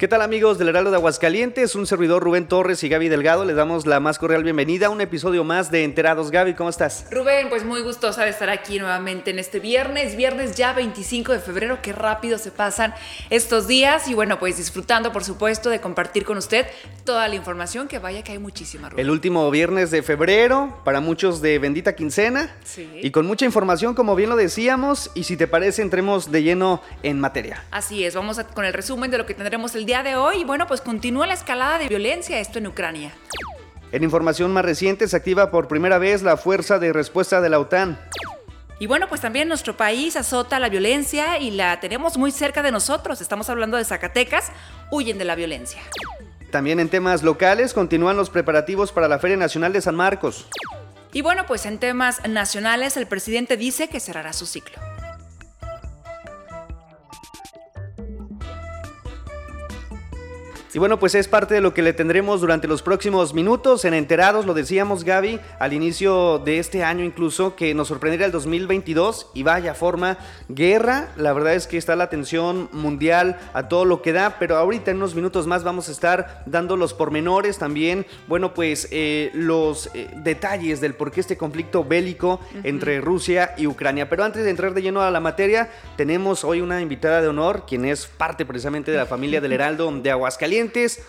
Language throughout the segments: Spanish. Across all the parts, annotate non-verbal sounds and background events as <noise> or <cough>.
¿Qué tal amigos del Heraldo de Aguascalientes? Un servidor Rubén Torres y Gaby Delgado. Les damos la más cordial bienvenida a un episodio más de Enterados. Gaby, ¿cómo estás? Rubén, pues muy gustosa de estar aquí nuevamente en este viernes, viernes ya 25 de febrero. Qué rápido se pasan estos días y bueno, pues disfrutando por supuesto de compartir con usted toda la información que vaya que hay muchísima. Rubén. El último viernes de febrero, para muchos de bendita quincena sí. y con mucha información como bien lo decíamos y si te parece entremos de lleno en materia. Así es, vamos con el resumen de lo que tendremos el día de hoy, bueno, pues continúa la escalada de violencia, esto en Ucrania. En información más reciente se activa por primera vez la fuerza de respuesta de la OTAN. Y bueno, pues también nuestro país azota la violencia y la tenemos muy cerca de nosotros. Estamos hablando de Zacatecas, huyen de la violencia. También en temas locales continúan los preparativos para la Feria Nacional de San Marcos. Y bueno, pues en temas nacionales el presidente dice que cerrará su ciclo. Y bueno, pues es parte de lo que le tendremos durante los próximos minutos. En Enterados, lo decíamos Gaby, al inicio de este año incluso, que nos sorprendería el 2022 y vaya forma, guerra, la verdad es que está la atención mundial a todo lo que da, pero ahorita en unos minutos más vamos a estar dando los pormenores también, bueno, pues eh, los eh, detalles del por qué este conflicto bélico entre Rusia y Ucrania. Pero antes de entrar de lleno a la materia, tenemos hoy una invitada de honor, quien es parte precisamente de la familia del Heraldo de Aguascalientes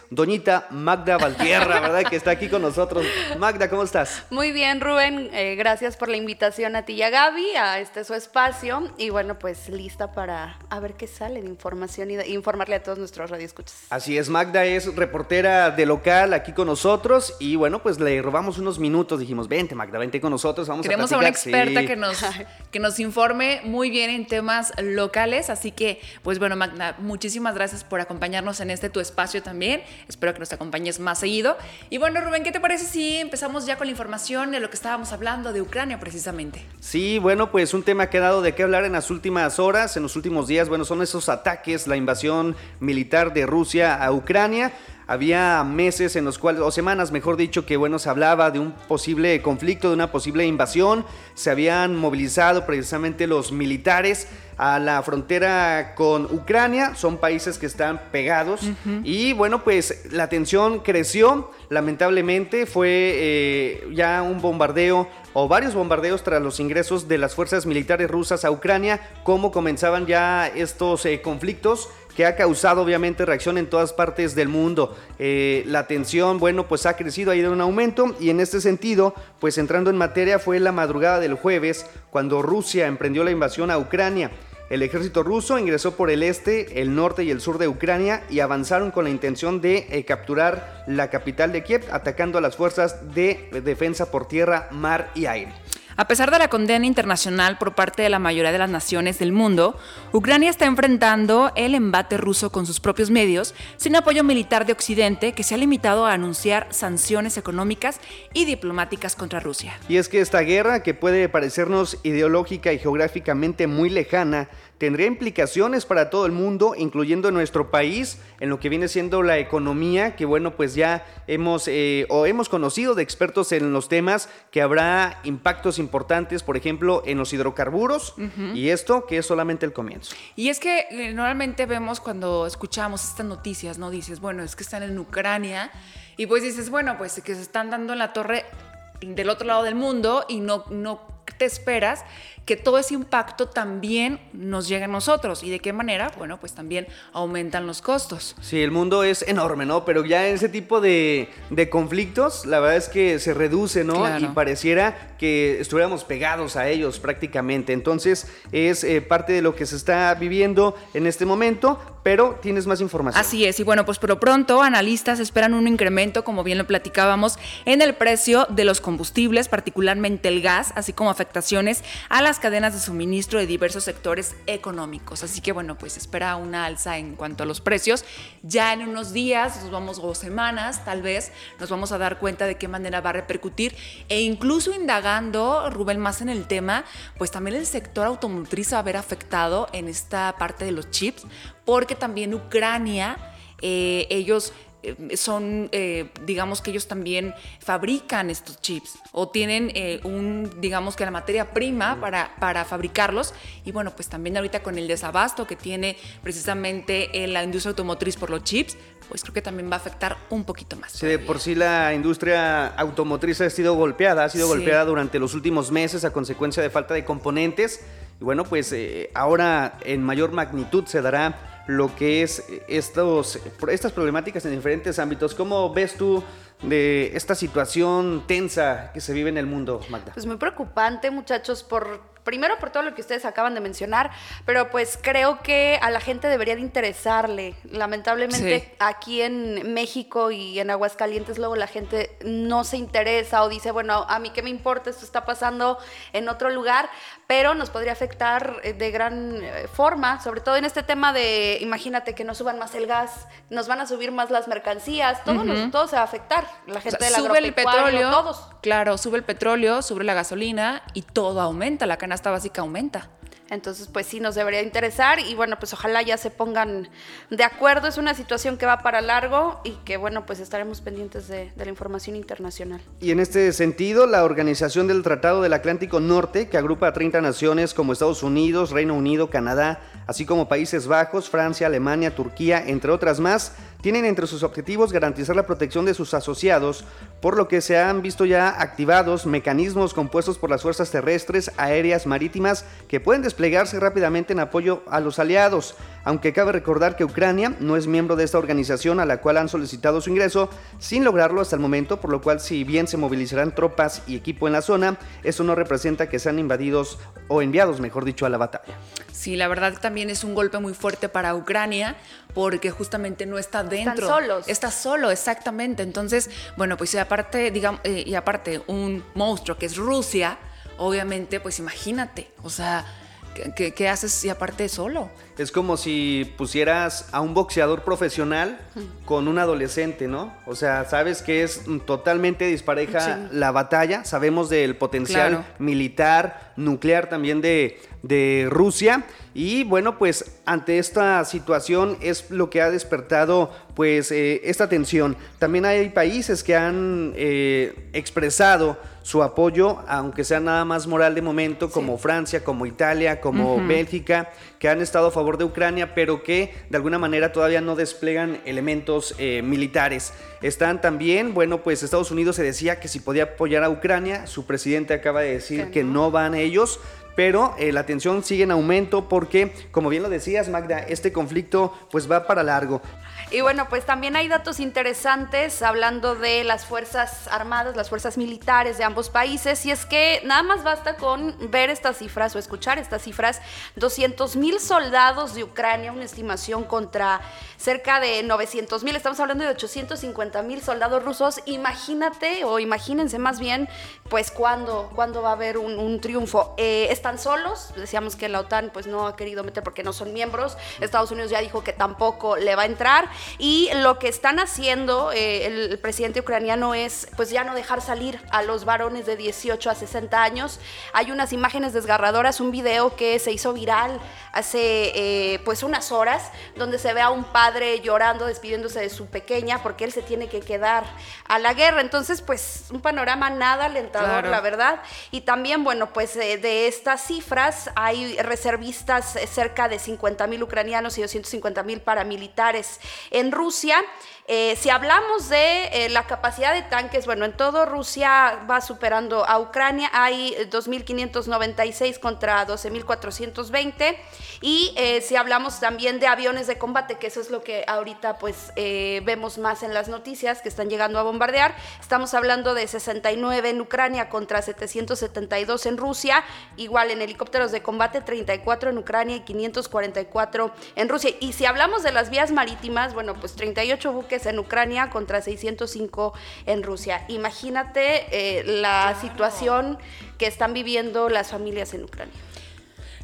doñita Magda Valtierra, ¿verdad? Que está aquí con nosotros. Magda, ¿cómo estás? Muy bien, Rubén. Eh, gracias por la invitación a ti y a Gaby, a este su espacio. Y bueno, pues lista para a ver qué sale de información y informarle a todos nuestros radioescuchas. Así es, Magda es reportera de local aquí con nosotros y bueno, pues le robamos unos minutos. Dijimos, vente Magda, vente con nosotros, vamos Queremos a platicar. a una experta que, nos, que nos informe muy bien en temas locales. Así que, pues bueno, Magda, muchísimas gracias por acompañarnos en este tu espacio también. Espero que nos acompañes más seguido. Y bueno, Rubén, ¿qué te parece si empezamos ya con la información de lo que estábamos hablando de Ucrania precisamente? Sí, bueno, pues un tema que ha dado de qué hablar en las últimas horas, en los últimos días. Bueno, son esos ataques, la invasión militar de Rusia a Ucrania. Había meses en los cuales, o semanas mejor dicho, que bueno, se hablaba de un posible conflicto, de una posible invasión. Se habían movilizado precisamente los militares a la frontera con Ucrania. Son países que están pegados. Y bueno, pues la tensión creció. Lamentablemente fue eh, ya un bombardeo o varios bombardeos tras los ingresos de las fuerzas militares rusas a Ucrania. Cómo comenzaban ya estos eh, conflictos que ha causado obviamente reacción en todas partes del mundo. Eh, la tensión, bueno, pues ha crecido, ha ido en aumento y en este sentido, pues entrando en materia fue la madrugada del jueves cuando Rusia emprendió la invasión a Ucrania. El ejército ruso ingresó por el este, el norte y el sur de Ucrania y avanzaron con la intención de eh, capturar la capital de Kiev, atacando a las fuerzas de defensa por tierra, mar y aire. A pesar de la condena internacional por parte de la mayoría de las naciones del mundo, Ucrania está enfrentando el embate ruso con sus propios medios, sin apoyo militar de Occidente, que se ha limitado a anunciar sanciones económicas y diplomáticas contra Rusia. Y es que esta guerra, que puede parecernos ideológica y geográficamente muy lejana, tendría implicaciones para todo el mundo, incluyendo nuestro país, en lo que viene siendo la economía, que bueno, pues ya hemos eh, o hemos conocido de expertos en los temas que habrá impactos importantes, por ejemplo, en los hidrocarburos, y esto que es solamente el comienzo. Y es que eh, normalmente vemos cuando escuchamos estas noticias, ¿no? Dices, bueno, es que están en Ucrania, y pues dices, bueno, pues que se están dando en la torre del otro lado del mundo y no, no te esperas que todo ese impacto también nos llegue a nosotros. ¿Y de qué manera? Bueno, pues también aumentan los costos. Sí, el mundo es enorme, ¿no? Pero ya en ese tipo de, conflictos, la verdad es que se reduce, ¿no? Y pareciera que estuviéramos pegados a ellos prácticamente. Entonces, es eh, parte de lo que se está viviendo en este momento, pero tienes más información. Así es, y bueno, pues pero pronto analistas esperan un incremento, como bien lo platicábamos, en el precio de los combustibles, particularmente el gas, así como afectaciones a las cadenas de suministro de diversos sectores económicos. Así que bueno, pues espera una alza en cuanto a los precios. Ya en unos días, nos vamos o semanas, tal vez, nos vamos a dar cuenta de qué manera va a repercutir e incluso indagando, Rubén, más en el tema, pues también el sector automotriz va a ver afectado en esta parte de los chips, porque también Ucrania, eh, ellos son, eh, digamos que ellos también fabrican estos chips o tienen eh, un, digamos que la materia prima para, para fabricarlos. Y bueno, pues también ahorita con el desabasto que tiene precisamente la industria automotriz por los chips, pues creo que también va a afectar un poquito más. Sí, de por sí la industria automotriz ha sido golpeada, ha sido golpeada durante los últimos meses a consecuencia de falta de componentes. Y bueno, pues ahora en mayor magnitud se dará lo que es estos, estas problemáticas en diferentes ámbitos. ¿Cómo ves tú de esta situación tensa que se vive en el mundo, Magda? Pues muy preocupante, muchachos, por primero por todo lo que ustedes acaban de mencionar, pero pues creo que a la gente debería de interesarle. Lamentablemente aquí en México y en Aguascalientes luego la gente no se interesa o dice, bueno, a mí qué me importa, esto está pasando en otro lugar, pero nos podría afectar eh, de gran eh, forma, sobre todo en este tema de, imagínate que no suban más el gas, nos van a subir más las mercancías, todo, todo se va a afectar la gente de la sube el petróleo, todos. Claro, sube el petróleo, sube la gasolina y todo aumenta, la canasta básica aumenta. Entonces, pues sí, nos debería interesar y bueno, pues ojalá ya se pongan de acuerdo. Es una situación que va para largo y que bueno, pues estaremos pendientes de, de, la información internacional. Y en este sentido, la Organización del Tratado del Atlántico Norte, que agrupa a 30 naciones como Estados Unidos, Reino Unido, Canadá, así como Países Bajos, Francia, Alemania, Turquía, entre otras más, tienen entre sus objetivos garantizar la protección de sus asociados, por lo que se han visto ya activados mecanismos compuestos por las fuerzas terrestres, aéreas, marítimas, que pueden desplegarse rápidamente en apoyo a los aliados, aunque cabe recordar que Ucrania no es miembro de esta organización a la cual han solicitado su ingreso sin lograrlo hasta el momento, por lo cual si bien se movilizarán tropas y equipo en la zona, eso no representa que sean invadidos o enviados, mejor dicho, a la batalla. Sí, la verdad también es un golpe muy fuerte para Ucrania porque justamente no está dentro. Están solos. Está solo, exactamente. Entonces, bueno, pues y aparte, digamos, eh, y aparte un monstruo que es Rusia, obviamente, pues imagínate, o sea, ¿qué, haces y aparte solo? Es como si pusieras a un boxeador profesional con un adolescente, ¿no? O sea, sabes que es totalmente dispareja la batalla, sabemos del potencial militar, nuclear también de, de Rusia. Y bueno, pues ante esta situación es lo que ha despertado pues eh, esta tensión. También hay países que han eh, expresado su apoyo, aunque sea nada más moral de momento, como Francia, como Italia, como Bélgica, que han estado a favor de Ucrania, pero que de alguna manera todavía no desplegan elementos eh, militares. Están también, bueno, pues Estados Unidos se decía que si podía apoyar a Ucrania, su presidente acaba de decir que no van ellos pero eh, la tensión sigue en aumento porque, como bien lo decías, Magda, este conflicto pues va para largo. Y bueno, pues también hay datos interesantes hablando de las Fuerzas Armadas, las Fuerzas Militares de ambos países, y es que nada más basta con ver estas cifras o escuchar estas cifras, 200 mil soldados de Ucrania, una estimación contra cerca de 900 mil, estamos hablando de 850 mil soldados rusos, imagínate o imagínense más bien, pues cuándo, cuándo va a haber un, triunfo. Eh, están solos, decíamos que la OTAN pues no ha querido meter porque no son miembros, Estados Unidos ya dijo que tampoco le va a entrar, y lo que están haciendo eh, el, presidente ucraniano es pues ya no dejar salir a los varones de 18 a 60 años. Hay unas imágenes desgarradoras, un video que se hizo viral hace eh, pues unas horas, donde se ve a un padre llorando, despidiéndose de su pequeña, porque él se tiene que quedar a la guerra. Entonces, pues un panorama nada alentador, la verdad. Y también, bueno, pues eh, de estas cifras hay reservistas cerca de 50 mil ucranianos y 250 mil paramilitares en Rusia. Eh, si hablamos de eh, la capacidad de tanques, bueno, en todo Rusia va superando a Ucrania, hay 2.596 contra 12.420. Y eh, si hablamos también de aviones de combate, que eso es lo que ahorita pues vemos más en las noticias que están llegando a bombardear, estamos hablando de 69 en Ucrania contra 772 en Rusia, igual en helicópteros de combate 34 en Ucrania y 544 en Rusia. Y si hablamos de las vías marítimas, bueno, pues 38 buques en Ucrania contra 605 en Rusia. Imagínate eh, la situación que están viviendo las familias en Ucrania.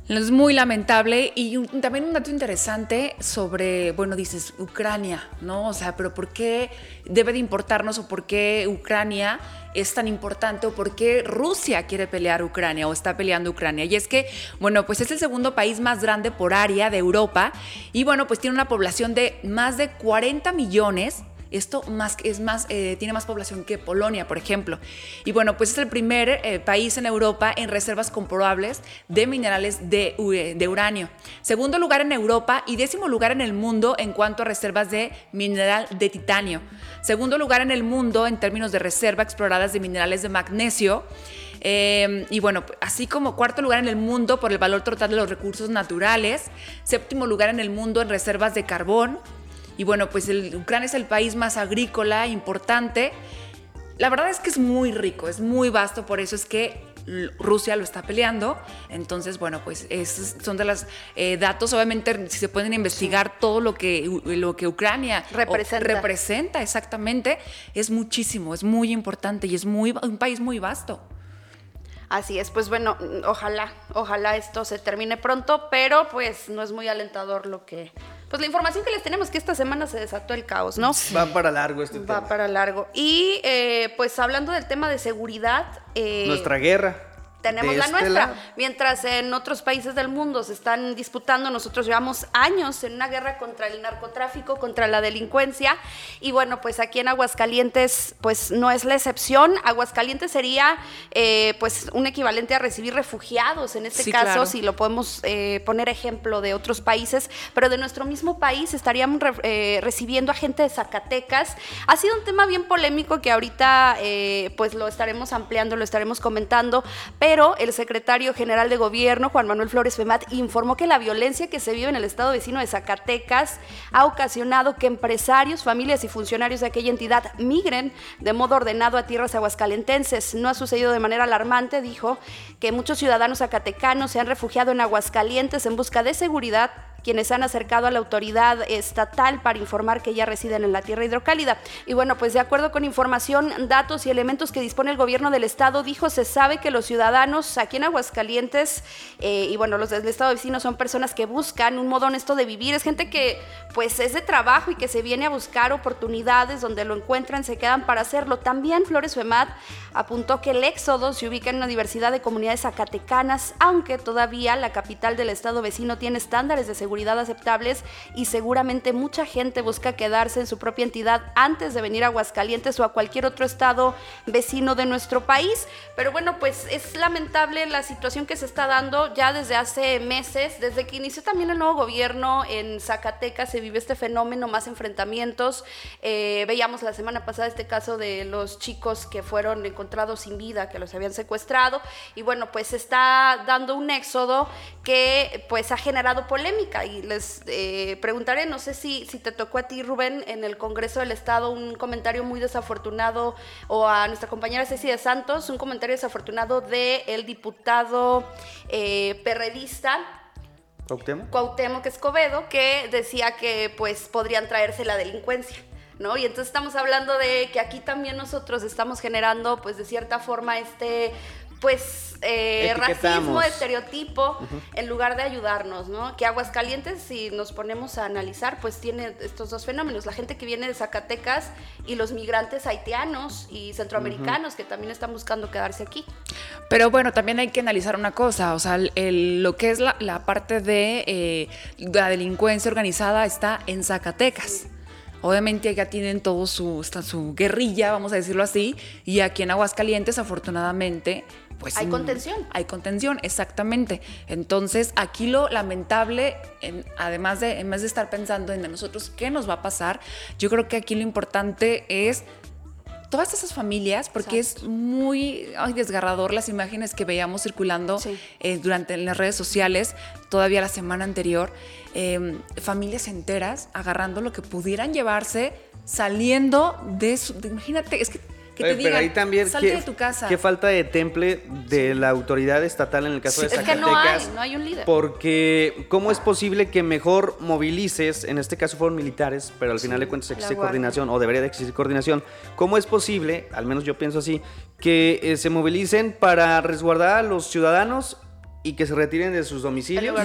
Es muy lamentable y también un dato interesante sobre, bueno, dices Ucrania, ¿no? O sea, pero ¿por qué debe de importarnos o por qué Ucrania es tan importante o por qué Rusia quiere pelear Ucrania o está peleando Ucrania? Y es que, bueno, pues es el segundo país más grande por área de Europa y bueno, pues tiene una población de más de 40 millones Esto más, es más, eh, tiene más población que Polonia, por ejemplo. Y bueno, pues es el primer eh, país en Europa en reservas comprobables de minerales de, de, uranio. Segundo lugar en Europa y décimo lugar en el mundo en cuanto a reservas de mineral de titanio. Segundo lugar en el mundo en términos de reserva exploradas de minerales de magnesio. Em, y bueno, así como cuarto lugar en el mundo por el valor total de los recursos naturales, séptimo lugar en el mundo en reservas de carbón. Y bueno, pues el, Ucrania es el país más agrícola, importante. La verdad es que es muy rico, es muy vasto, por eso es que Rusia lo está peleando. Entonces, bueno, pues esos son de los eh, datos. Obviamente, si se pueden investigar todo lo que, lo que Ucrania representa. representa, exactamente, es muchísimo, es muy importante y es muy, un país muy vasto. Así es, pues bueno, ojalá, ojalá esto se termine pronto, pero pues no es muy alentador lo que, pues la información que les tenemos, que esta semana se desató el caos, ¿no? Va para largo este tema. Va para largo. Y eh, pues hablando del tema de seguridad. Eh, Nuestra guerra tenemos la este nuestra. Mientras en otros países del mundo se están disputando, nosotros llevamos años en una guerra contra el narcotráfico, contra la delincuencia. Y bueno, pues aquí en Aguascalientes, pues no es la excepción. Aguascalientes sería eh, pues un equivalente a recibir refugiados en este caso, si lo podemos eh, poner ejemplo de otros países, pero de nuestro mismo país estaríamos eh, recibiendo a gente de Zacatecas. Ha sido un tema bien polémico que ahorita pues lo estaremos ampliando, lo estaremos comentando, pero pero el secretario general de gobierno, Juan Manuel Flores Femat, informó que la violencia que se vive en el estado vecino de Zacatecas ha ocasionado que empresarios, familias y funcionarios de aquella entidad migren de modo ordenado a tierras aguascalentenses. No ha sucedido de manera alarmante, dijo, que muchos ciudadanos zacatecanos se han refugiado en Aguascalientes en busca de seguridad quienes han acercado a la autoridad estatal para informar que ya residen en la tierra hidrocálida. Y bueno, pues de acuerdo con información, datos y elementos que dispone el gobierno del estado, dijo, se sabe que los ciudadanos aquí en Aguascalientes eh, y bueno, los del estado vecino son personas que buscan un modo honesto de vivir, es gente que pues es de trabajo y que se viene a buscar oportunidades donde lo encuentran, se quedan para hacerlo. También Flores Femat apuntó que el éxodo se ubica en una diversidad de comunidades zacatecanas, aunque todavía la capital del estado vecino tiene estándares de seguridad aceptables y seguramente mucha gente busca quedarse en su propia entidad antes de venir a Aguascalientes o a cualquier otro estado vecino de nuestro país. Pero bueno, pues es lamentable la situación que se está dando ya desde hace meses, desde que inició también el nuevo gobierno en Zacatecas se vive este fenómeno, más enfrentamientos. Eh, veíamos la semana pasada este caso de los chicos que fueron encontrados sin vida, que los habían secuestrado. Y bueno, pues se está dando un éxodo que pues ha generado polémica y les eh, preguntaré, no sé si, si te tocó a ti, Rubén, en el Congreso del Estado un comentario muy desafortunado, o a nuestra compañera Ceci de Santos, un comentario desafortunado del el diputado eh, perredista Cuauhtémoc. Cuauhtémoc Escobedo, que decía que pues podrían traerse la delincuencia. ¿No? Y entonces estamos hablando de que aquí también nosotros estamos generando, pues de cierta forma, este pues eh, racismo, estereotipo, en lugar de ayudarnos, ¿no? Que Aguascalientes, si nos ponemos a analizar, pues tiene estos dos fenómenos, la gente que viene de Zacatecas y los migrantes haitianos y centroamericanos que también están buscando quedarse aquí. Pero bueno, también hay que analizar una cosa, o sea, lo que es la, parte de eh, la delincuencia organizada está en Zacatecas. Obviamente ya tienen todo su, su guerrilla, vamos a decirlo así, y aquí en Aguascalientes, afortunadamente, pues hay contención. Hay contención, exactamente. Entonces, aquí lo lamentable, además de, en vez de estar pensando en nosotros qué nos va a pasar, yo creo que aquí lo importante es todas esas familias, porque es muy desgarrador las imágenes que veíamos circulando eh, durante las redes sociales, todavía la semana anterior, em, familias enteras agarrando lo que pudieran llevarse, saliendo de su... imagínate, es que pero ahí también, salte de tu casa. Qué falta de temple de la autoridad estatal en el caso de Zacatecas. Es que no hay, no hay un líder. Porque, ¿cómo es posible que mejor movilices, en este caso fueron militares, pero al final de cuentas existe coordinación, o debería de existir coordinación, ¿cómo es posible, al menos yo pienso así, que eh, se movilicen para resguardar a los ciudadanos y que se retiren de sus domicilios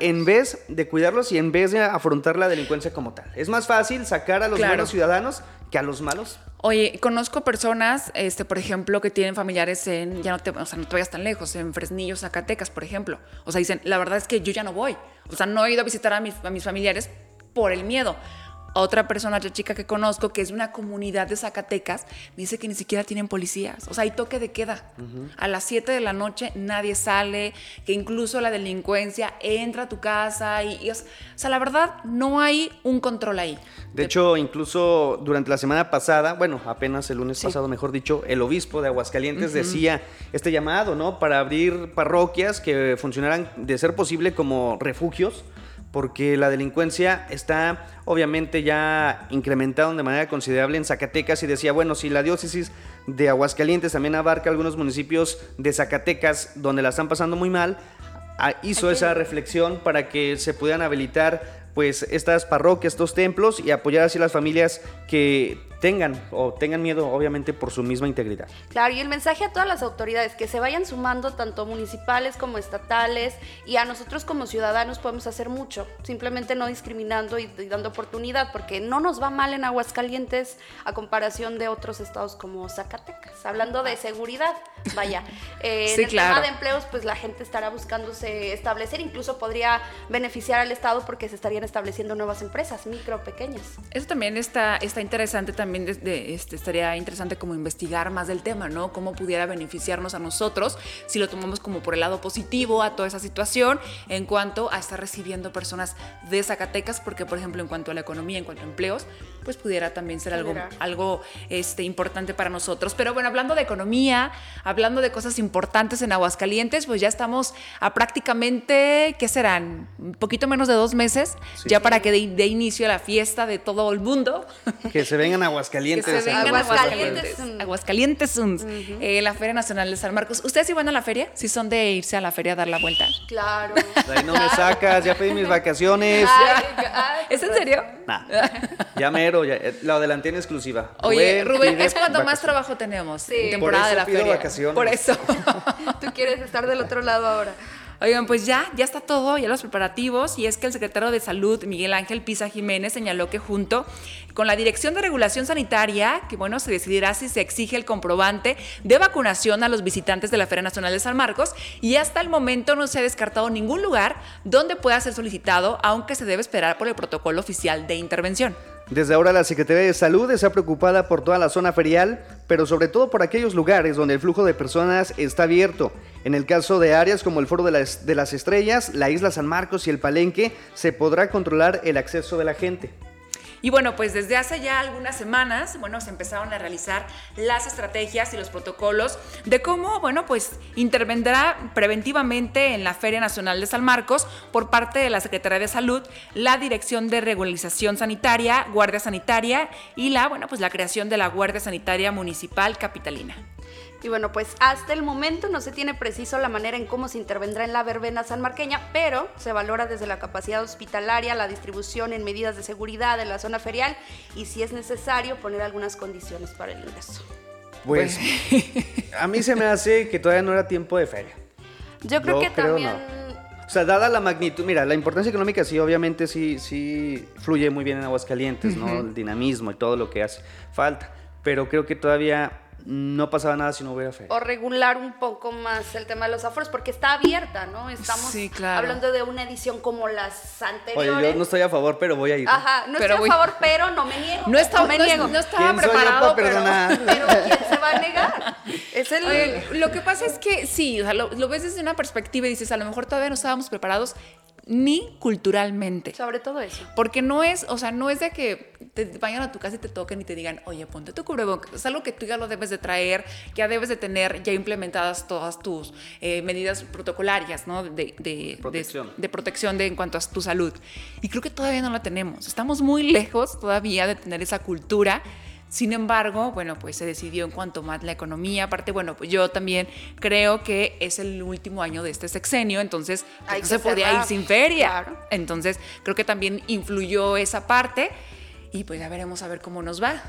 en vez de cuidarlos y en vez de afrontar la delincuencia como tal. Es más fácil sacar a los buenos ciudadanos que a los malos. Oye, conozco personas, este, por ejemplo, que tienen familiares en, ya no te, o sea, no te vayas tan lejos, en Fresnillo, Zacatecas, por ejemplo. O sea, dicen, la verdad es que yo ya no voy. O sea, no he ido a visitar a mis, a mis familiares por el miedo. Otra persona, otra chica que conozco, que es de una comunidad de Zacatecas, me dice que ni siquiera tienen policías. O sea, hay toque de queda. A las 7 de la noche nadie sale, que incluso la delincuencia entra a tu casa. Y, y o sea, la verdad, no hay un control ahí. De hecho, incluso durante la semana pasada, bueno, apenas el lunes Sí. pasado, mejor dicho, el obispo de Aguascalientes decía este llamado, ¿no? Para abrir parroquias que funcionaran, de ser posible, como refugios, porque la delincuencia está obviamente ya incrementado de manera considerable en Zacatecas. Y decía, bueno, si la diócesis de Aguascalientes también abarca algunos municipios de Zacatecas donde la están pasando muy mal, ah, hizo esa reflexión para que se pudieran habilitar pues estas parroquias, estos templos y apoyar así las familias que tengan o tengan miedo obviamente por su misma integridad. Claro, y el mensaje a todas las autoridades que se vayan sumando, tanto municipales como estatales, y a nosotros como ciudadanos podemos hacer mucho, simplemente no discriminando y, y dando oportunidad, porque no nos va mal en Aguascalientes a comparación de otros estados como Zacatecas. Hablando de seguridad, vaya, <laughs> eh, Sí, en el claro. tema de empleos, pues la gente estará buscándose establecer, incluso podría beneficiar al estado porque se estableciendo nuevas empresas, micro, pequeñas. Eso también está, está interesante, también de- de- este, estaría interesante como investigar más del tema, ¿no? Cómo pudiera beneficiarnos a nosotros si lo tomamos como por el lado positivo a toda esa situación en cuanto a estar recibiendo personas de Zacatecas, porque por ejemplo en cuanto a la economía, en cuanto a empleos, pues pudiera también ser algo, Generar. algo este, importante para nosotros. Pero bueno, hablando de economía, hablando de cosas importantes en Aguascalientes, pues ya estamos a prácticamente, ¿qué serán? Un poquito menos de dos meses, Sí. ya para que dé de inicio a la fiesta de todo el mundo. Que se vengan Aguascalientes. <laughs> Que se vengan a Aguascalientes. Aguascalientes. Aguascalientes. Eh, la Feria Nacional de San Marcos. ¿Ustedes sí van a la feria? ¿Sí son de irse a la feria a dar la vuelta? Claro. De ahí no me sacas, ya pedí mis vacaciones. Ay, ay, ¿Es en serio? Nah, ya mero, ya, eh, lo adelanté en exclusiva. Oye, Rubén, es cuando más trabajo tenemos Sí. en temporada Por de eso la pido feria. vacaciones. Por eso. <laughs> Tú quieres estar del otro lado ahora. Oigan, pues ya, ya está todo, ya los preparativos, y es que el secretario de Salud, Miguel Ángel Pisa Jiménez, señaló que junto con la Dirección de Regulación Sanitaria, que bueno, se decidirá si se exige el comprobante de vacunación a los visitantes de la Feria Nacional de San Marcos, y hasta el momento no se ha descartado ningún lugar donde pueda ser solicitado, aunque se debe esperar por el protocolo oficial de intervención. Desde ahora la Secretaría de Salud está preocupada por toda la zona ferial, pero sobre todo por aquellos lugares donde el flujo de personas está abierto. En el caso de áreas como el Foro de las, de las Estrellas, la Isla San Marcos y el Palenque, se podrá controlar el acceso de la gente. Y bueno, pues desde hace ya algunas semanas, bueno, se empezaron a realizar las estrategias y los protocolos de cómo, bueno, pues intervendrá preventivamente en la Feria Nacional de San Marcos por parte de la Secretaría de Salud, la Dirección de Regularización Sanitaria, Guardia Sanitaria y la, bueno, pues la creación de la Guardia Sanitaria Municipal Capitalina. Y bueno, pues hasta el momento no se tiene preciso la manera en cómo se intervendrá en la verbena sanmarqueña, pero se valora desde la capacidad hospitalaria, la distribución en medidas de seguridad en la zona ferial y si es necesario poner algunas condiciones para el ingreso. Pues a mí se me hace que todavía no era tiempo de feria. Yo creo Yo que creo también... O sea, dada la magnitud, mira, la importancia económica sí, obviamente sí, sí fluye muy bien en Aguascalientes, ¿no? El dinamismo y todo lo que hace falta. Pero creo que todavía no pasaba nada si no hubiera feria. O regular un poco más el tema de los aforos, porque está abierta, ¿no? Estamos Sí, claro. hablando de una edición como las anteriores. Oye, yo no estoy a favor, pero voy a ir. Ajá, no Pero estoy voy- a favor, pero no me niego. No, está, me no, niego. no estaba ¿Quién soy yo preparado, para pero-? <laughs> Pero ¿quién se va a negar? Es el... Oye, lo que pasa es que sí, o sea, lo, lo ves desde una perspectiva y dices, a lo mejor todavía no estábamos preparados ni culturalmente. Sobre todo eso. Porque no es, o sea, no es de que te vayan a tu casa y te toquen y te digan, oye, ponte tu cubrebocas. Es algo que tú ya lo debes de traer, ya debes de tener ya implementadas todas tus eh, medidas protocolarias, ¿no? De, de- Protección. De, de protección de, en cuanto a tu salud. Y creo que todavía no la tenemos. Estamos muy lejos todavía de tener esa cultura. Sin embargo, bueno, pues se decidió en cuanto más la economía. Aparte, bueno, pues yo también creo que es el último año de este sexenio, entonces pues, no se podía cerrar. ir sin feria. Claro. Entonces, creo que también influyó esa parte y pues ya veremos a ver cómo nos va.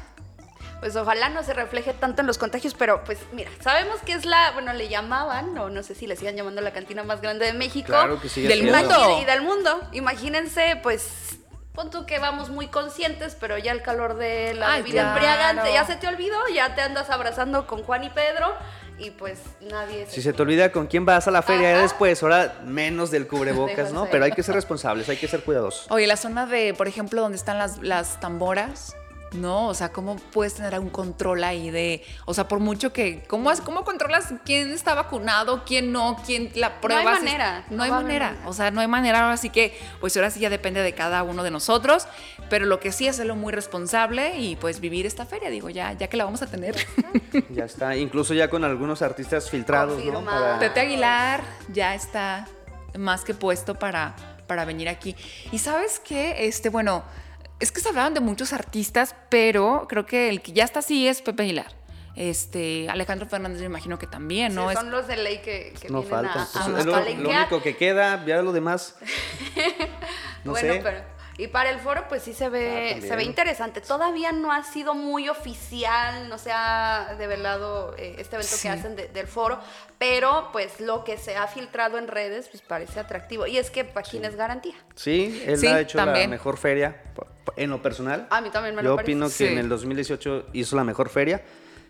Pues ojalá no se refleje tanto en los contagios, pero pues mira, sabemos que es la, bueno, le llamaban, o no sé si le sigan llamando la cantina más grande de México. Claro que sigue Del mundo. Y del mundo. Imagínense, pues, pon tú que vamos muy conscientes, pero ya el calor de la Ay, bebida claro. embriagante ya se te olvidó, ya te andas abrazando con Juan y Pedro y pues nadie... Si se te olvida con quién vas a la feria Ajá. después, ahora menos del <laughs> cubrebocas, ¿no? Pero hay que ser responsables, hay que ser cuidadosos. Oye, la zona de, por ejemplo, donde están las, las tamboras, ¿no? O sea, ¿cómo puedes tener un control ahí de, o sea, por mucho que, ¿cómo, es, cómo controlas quién está vacunado, quién no, quién la prueba? manera, No, no hay manera, manera. o sea, no hay manera, ahora sí que, pues ahora sí ya depende de cada uno de nosotros, pero lo que sí es hacerlo muy responsable y pues vivir esta feria, digo, ya, ya que la vamos a tener. <laughs> Ya está, incluso ya con algunos artistas filtrados, ¿no? Para- Tete Aguilar ya está más que puesto para, para venir aquí. Y sabes qué, este, bueno, es que se hablaban de muchos artistas, pero creo que el que ya está así es Pepe Aguilar. Este, Alejandro Fernández me imagino que también, Sí, ¿no? Es- son los de ley que, que No vienen falta. a, a es lo, único que queda, ya lo demás. <laughs> No bueno, sé. pero y para el foro pues sí se Ah, ve también. se ve interesante. Todavía no ha sido muy oficial, no se ha develado eh, este evento Sí. que hacen de- del foro, pero pues lo que se ha filtrado en redes pues parece atractivo y es que Paquín es garantía. Sí, él Sí, ha hecho la mejor feria en lo personal. A mí también me lo Yo parece. opino que Sí. en el 2018 hizo la mejor feria.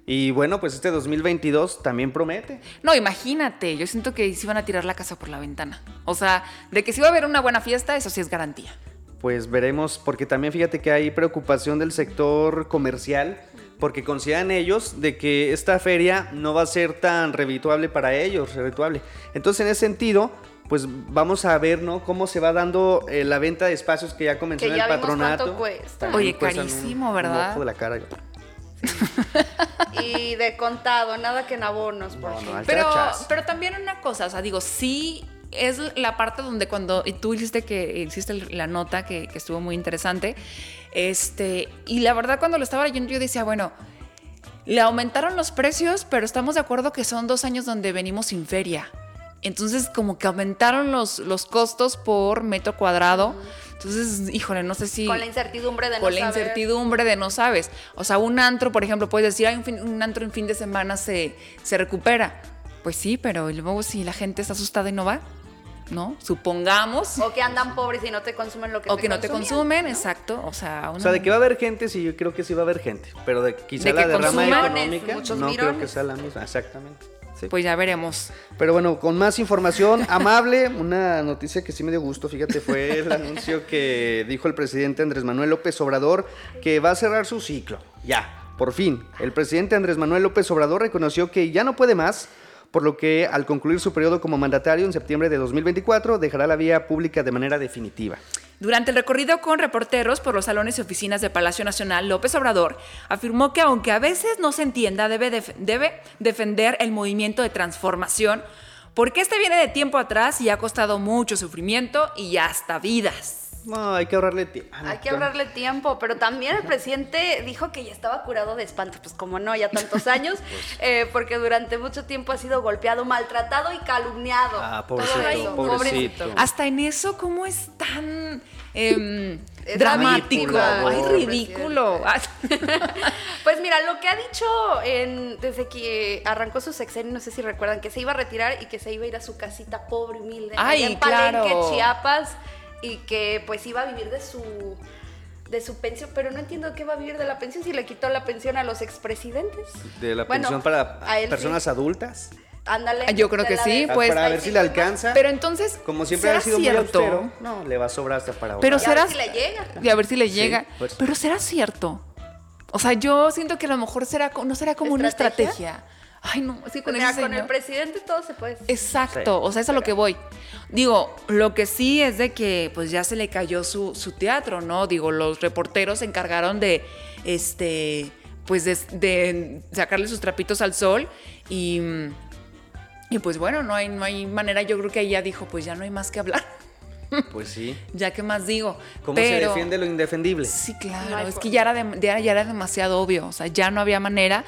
Y bueno, pues este 2022 también promete. No, imagínate, yo siento que se iban a tirar la casa por la ventana. O sea, de que si va a haber una buena fiesta, eso sí es garantía. Pues veremos, porque también fíjate que hay preocupación del sector comercial, porque consideran ellos de que esta feria no va a ser tan redituable para ellos, redituable. Entonces, en ese sentido, pues vamos a ver, ¿no? Cómo se va dando eh, la venta de espacios que ya comenzó Que en ya el vimos patronato. cuesta. Oye, carísimo, un ¿verdad? ojo de la cara. <laughs> Y de contado, nada que en abonos, por No, no, Pero, pero también una cosa, o sea, digo, sí es la parte donde cuando y tú hiciste que hiciste la nota que, que estuvo muy interesante, este, y la verdad cuando lo estaba leyendo yo decía, bueno, le aumentaron los precios, pero estamos de acuerdo que son dos años donde venimos sin feria. Entonces, como que aumentaron los, los costos por metro cuadrado. Entonces, híjole, no sé si Con la incertidumbre de no con la saber. incertidumbre de no sabes. O sea, un antro, por ejemplo, puedes decir, hay un, fin- un antro en fin de semana se, se recupera. Pues sí, pero ¿y luego si la gente está asustada y no va, ¿no? Supongamos. O que andan pobres y no te consumen lo que O que no te consumen, ¿no? exacto. O sea, O sea, de que va a haber gente, sí, yo creo que sí va a haber gente. Pero de quizá De la que derrama económica muchos no creo que mirones. sea la misma. Exactamente. Sí. Pues ya veremos. Pero bueno, con más información <laughs> amable, una noticia que sí me dio gusto, fíjate, fue el <laughs> anuncio que dijo el presidente Andrés Manuel López Obrador que va a cerrar su ciclo. Ya, por fin. El presidente Andrés Manuel López Obrador reconoció que ya no puede más, por lo que al concluir su periodo como mandatario en septiembre de 2024 dejará la vía pública de manera definitiva. Durante el recorrido con reporteros por los salones y oficinas de Palacio Nacional, López Obrador afirmó que aunque a veces no se entienda, debe, debe defender el movimiento de transformación, porque este viene de tiempo atrás y ha costado mucho sufrimiento y hasta vidas. No, hay que ahorrarle tiempo. Hay que ahorrarle tiempo, pero también el presidente dijo que ya estaba curado de espanto, pues como no, ya tantos años, <laughs> eh, porque durante mucho tiempo ha sido golpeado, maltratado y calumniado. Ah, Todo pobrecito, pobrecito. Hasta en eso, ¿cómo es tan em, Es dramático? ridículo, Ay, ridículo. <laughs> Pues mira, lo que ha dicho en- desde que arrancó su sexenio, no sé si recuerdan, que se iba a retirar y que se iba a ir a su casita pobre, humilde, Ay, en Palenque, claro. Chiapas, y que pues iba a vivir de su de su pensión, pero no entiendo qué va a vivir de la pensión si le quitó la pensión a los expresidentes. De la Bueno, pensión para a él sí. personas adultas. Ándale. Yo creo que sí, de- pues- para ver si le alcanza. Pero entonces, Como siempre ¿será ha sido muy cierto? austero, no, le va a sobrar hasta para Pero Y a ver será si le llega. Y a ver si le Sí, llega. pues. Pero será cierto. O sea, yo siento que a lo mejor será no será como una ¿Estrategia? Ay, no, es que con Pues mira, ese con el presidente todo se puede. Exacto, Sí. o sea, es a lo que voy. Digo, lo que sí es de que pues ya se le cayó su, su teatro, ¿no? Digo, los reporteros se encargaron de, este, pues de, de sacarle sus trapitos al sol y, y pues bueno, no hay, no hay manera, yo creo que ahí ya dijo, pues ya no hay más que hablar, <laughs> Pues sí. ya qué más digo. ¿Cómo se defiende lo indefendible? Sí, claro, No es que ya era, de- ya, ya era demasiado obvio, o sea, ya no había manera.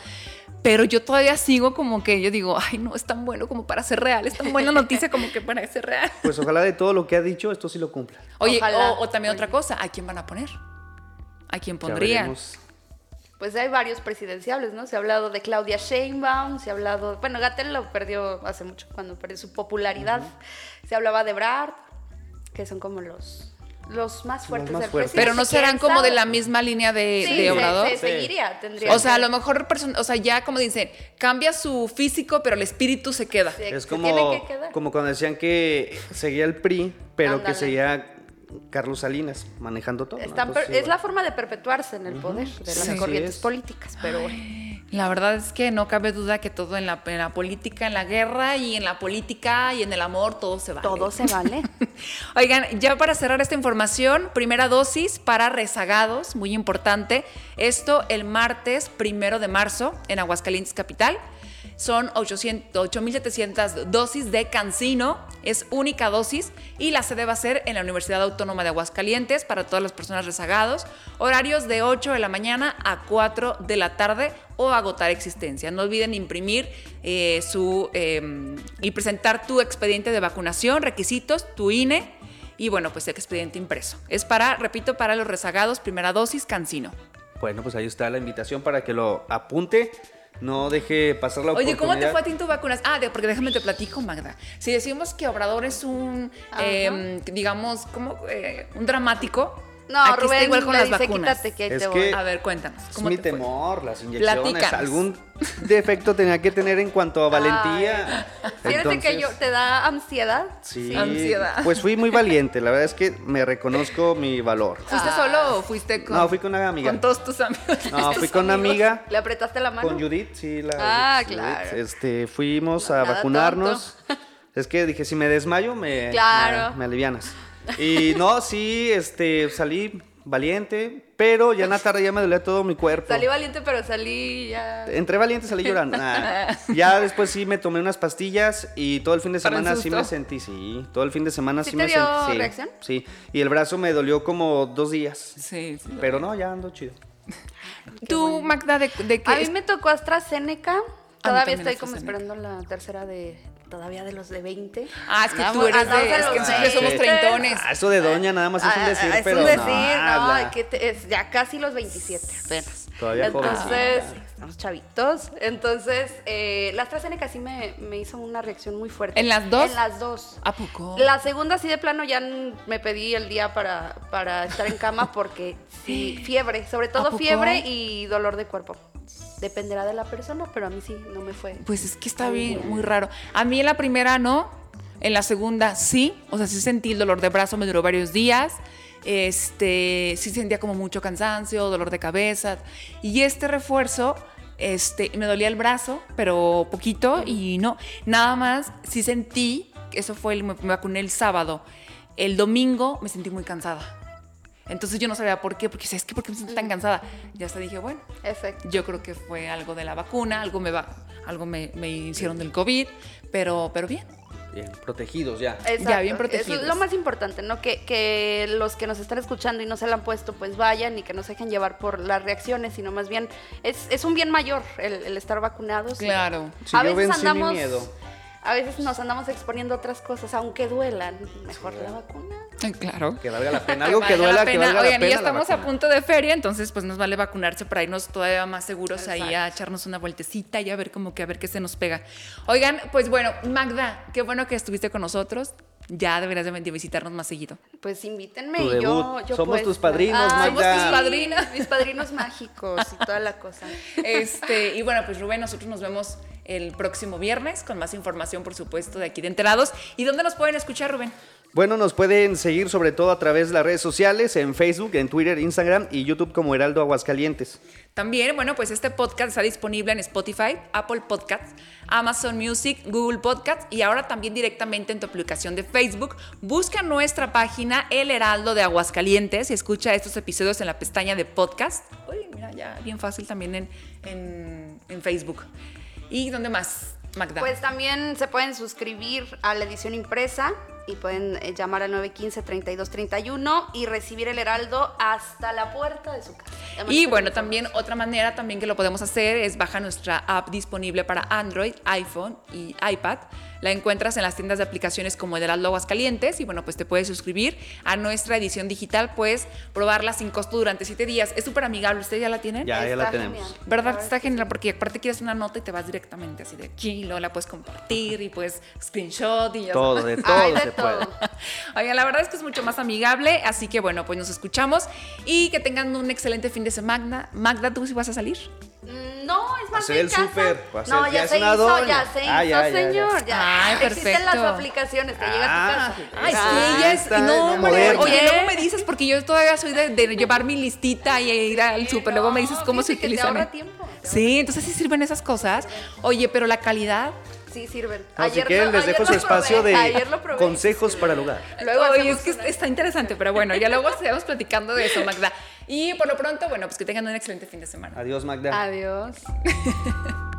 Pero yo todavía sigo como que yo digo, ay, no, es tan bueno como para ser real, es tan buena noticia como que para ser real. <laughs> Pues ojalá de todo lo que ha dicho, esto sí lo cumpla. Oye, Ojalá. o, o también otra cosa, ¿a quién van a poner? ¿A quién pondrían? Pues hay varios presidenciables, ¿no? Se ha hablado de Claudia Sheinbaum, se ha hablado, bueno, Gatel lo perdió hace mucho, cuando perdió su popularidad. Se hablaba de Brad, que son como los los más fuertes más del fuertes. presidente. Pero no serán ¿Quién como de la misma línea de, Sí, de se- Obrador. se seguiría, tendría O sea, a lo mejor, o sea, ya como dicen, cambia su físico, pero el espíritu se queda. Sí. Es se como, tiene que quedar. como cuando decían que seguía el PRI, pero que seguía Carlos Salinas manejando todo. ¿no? Están Entonces, per- es igual. la forma de perpetuarse en el poder de las Sí. corrientes políticas, pero bueno. La verdad es que no cabe duda que todo en la, en la política, en la guerra y en la política y en el amor, todo se vale. todo se vale. <laughs> Oigan, ya para cerrar esta información, primera dosis para rezagados, muy importante. Esto el martes primero de marzo en Aguascalientes Capital. Son 800 8.700 dosis de Cancino, es única dosis y la sede va a ser en la Universidad Autónoma de Aguascalientes para todas las personas rezagados. Horarios de 8 de la mañana a 4 de la tarde o agotar existencia. No olviden imprimir eh, su eh, y presentar tu expediente de vacunación, requisitos, tu INE y bueno, pues el expediente impreso. Es para, repito, para los rezagados, primera dosis, Cancino. Bueno, pues ahí está la invitación para que lo apunte. No deje pasar la Oye, ¿cómo te oportunidad. fue a ti en tu vacunas? Ah, de- porque déjame te platico, Magda. Si decimos que Obrador es un, Ajá. eh, digamos, como eh, un dramático, No, aquí está Rubén igual con las dice, vacunas. quítate que ahí Es te voy. que- A ver, cuéntanos. Es ¿cómo mi te fue? temor, las inyecciones. Platícanos. Algún defecto tenía que tener en cuanto a valentía. Fíjate que yo, ¿te da ansiedad? Sí, Ansiedad. pues fui muy valiente. La verdad es que me reconozco mi valor. ¿Fuiste Ah. solo o fuiste con, No, fui con una amiga. con todos tus amigos? No, fui con una amiga. ¿Le apretaste la mano? Con Judith, sí, la Ah, Judith, claro. Este, fuimos No, a vacunarnos. Es que dije, si me desmayo, me, Claro. me, me alivianas. Y no, sí, este, salí valiente, pero ya en la tarde ya me dolía todo mi cuerpo. Salí valiente, pero salí ya. Entré valiente, salí llorando. <laughs> Nah. Ya después sí me tomé unas pastillas y todo el fin de ¿Para el semana sí me sentí, sí. Todo el fin de semana ¿Sí sí, te me dio sentí. sí, reacción? Sí. Y el brazo me dolió como dos días. Sí, sí. Pero no, ya ando chido. <laughs> Tú, Magda, ¿de, de qué? A mí me tocó AstraZeneca. Todavía estoy como esperando la tercera de. Todavía de los de 20. Ah, es que tú eres de... Es que nosotros somos 20. treintones. Ah, eso de doña nada más es un Ah, decir, es pero un decir, no, no, que te- es ya casi los 27 apenas. Todavía Entonces, jovencita. estamos chavitos. Entonces, eh, la AstraZeneca sí me, me hizo una reacción muy fuerte. ¿En las dos? En las dos. ¿A poco? La segunda sí de plano ya me pedí el día para, para estar en cama porque sí, fiebre, sobre ¿A todo fiebre y dolor de cuerpo. Dependerá de la persona, pero a mí sí, no me fue. Pues es que está bien, muy raro. A mí en la primera no, en la segunda sí, o sea, sí sentí el dolor de brazo, me duró varios días. Este, sí sentía como mucho cansancio, dolor de cabeza. Y este refuerzo, este, me dolía el brazo, pero poquito y no. Nada más, sí sentí, eso fue, el, me me vacuné el sábado. El domingo me sentí muy cansada. Entonces yo no sabía por qué, porque ¿sabes qué? ¿Por qué me siento tan cansada? Ya hasta dije, bueno, yo creo que fue algo de la vacuna, algo me va, algo me, me hicieron del COVID, pero, pero bien. Bien, protegidos ya. Exacto. bien Eso protegidos. es lo más importante, ¿no? Que, que los que nos están escuchando y no se la han puesto, pues vayan y que no se dejen llevar por las reacciones, sino más bien es, es un bien mayor el, el estar vacunados. Claro. Sí, a yo veces vencí mi andamos. miedo. A veces nos andamos exponiendo a otras cosas, aunque duelan. Mejor la vacuna. Claro. Que valga la pena. Algo que la duela, que pena. la Oigan, pena. ya la estamos a punto de feria, entonces pues nos vale vacunarse para irnos todavía más seguros ahí a echarnos una vueltecita y a ver como que a ver qué se nos pega. Oigan, pues bueno, Magda, qué bueno que estuviste con nosotros. Ya deberías de de visitarnos más seguido. Pues invítenme Tu y yo, yo Somos tus padrinos, Ay, Magda. Somos tus padrinos. Mis padrinos mágicos y toda la cosa. <laughs> Este, y bueno, pues Rubén, nosotros nos vemos el próximo viernes con más información, por supuesto, de aquí de Enterados. ¿Y dónde nos pueden escuchar, Rubén? Bueno, nos pueden seguir sobre todo a través de las redes sociales, en Facebook, en Twitter, Instagram y YouTube como Heraldo Aguascalientes. También, bueno, pues este podcast está disponible en Spotify, Apple Podcasts, Amazon Music, Google Podcasts y ahora también directamente en tu aplicación de Facebook. Busca nuestra página El Heraldo de Aguascalientes y escucha estos episodios en la pestaña de podcast. Uy, mira, ya bien fácil también en, en, en Facebook. ¿Y dónde más, Magda? Pues también se pueden suscribir a la edición impresa y pueden eh, llamar al 915-3231 y recibir el heraldo hasta la puerta de su casa. Además, Y bueno, también otra manera también que lo podemos hacer es bajar nuestra app disponible para Android, iPhone y iPad La encuentras en las tiendas de aplicaciones como el de las Calientes y bueno, pues te puedes suscribir a nuestra edición digital, puedes probarla sin costo durante siete días. Es súper amigable, ¿ustedes ya la tienen? Ya, ya la tenemos. ¿Verdad? Está genial porque aparte quieres una nota y te vas directamente así de aquí, y luego la puedes compartir y pues screenshot y ya Todo, de todo se puede. Oigan, la verdad es que es mucho más amigable, así que bueno, pues nos escuchamos y que tengan un excelente fin de semana. Magda, ¿tú sí vas a salir? Mm, no, más hacer el súper. No, ya, se hizo, ya se ah, hizo, señor. Ya, Ay, Existen las aplicaciones, te llega a tu casa. Ay, sí, ella es. No, hombre. Oye, luego me dices, porque yo todavía soy de, de llevar mi listita y ir al súper. luego me dices cómo se utilizan. tiempo. Sí, entonces sí sirven esas cosas. Oye, pero la calidad sí sirven. Así que les dejo su espacio de consejos para el hogar. Luego, oye, es que está interesante, pero bueno, ya luego <laughs> sigamos platicando de eso, Magda. Y por lo pronto, bueno, pues que tengan un excelente fin de semana. Adiós, Magda. Adiós. <laughs>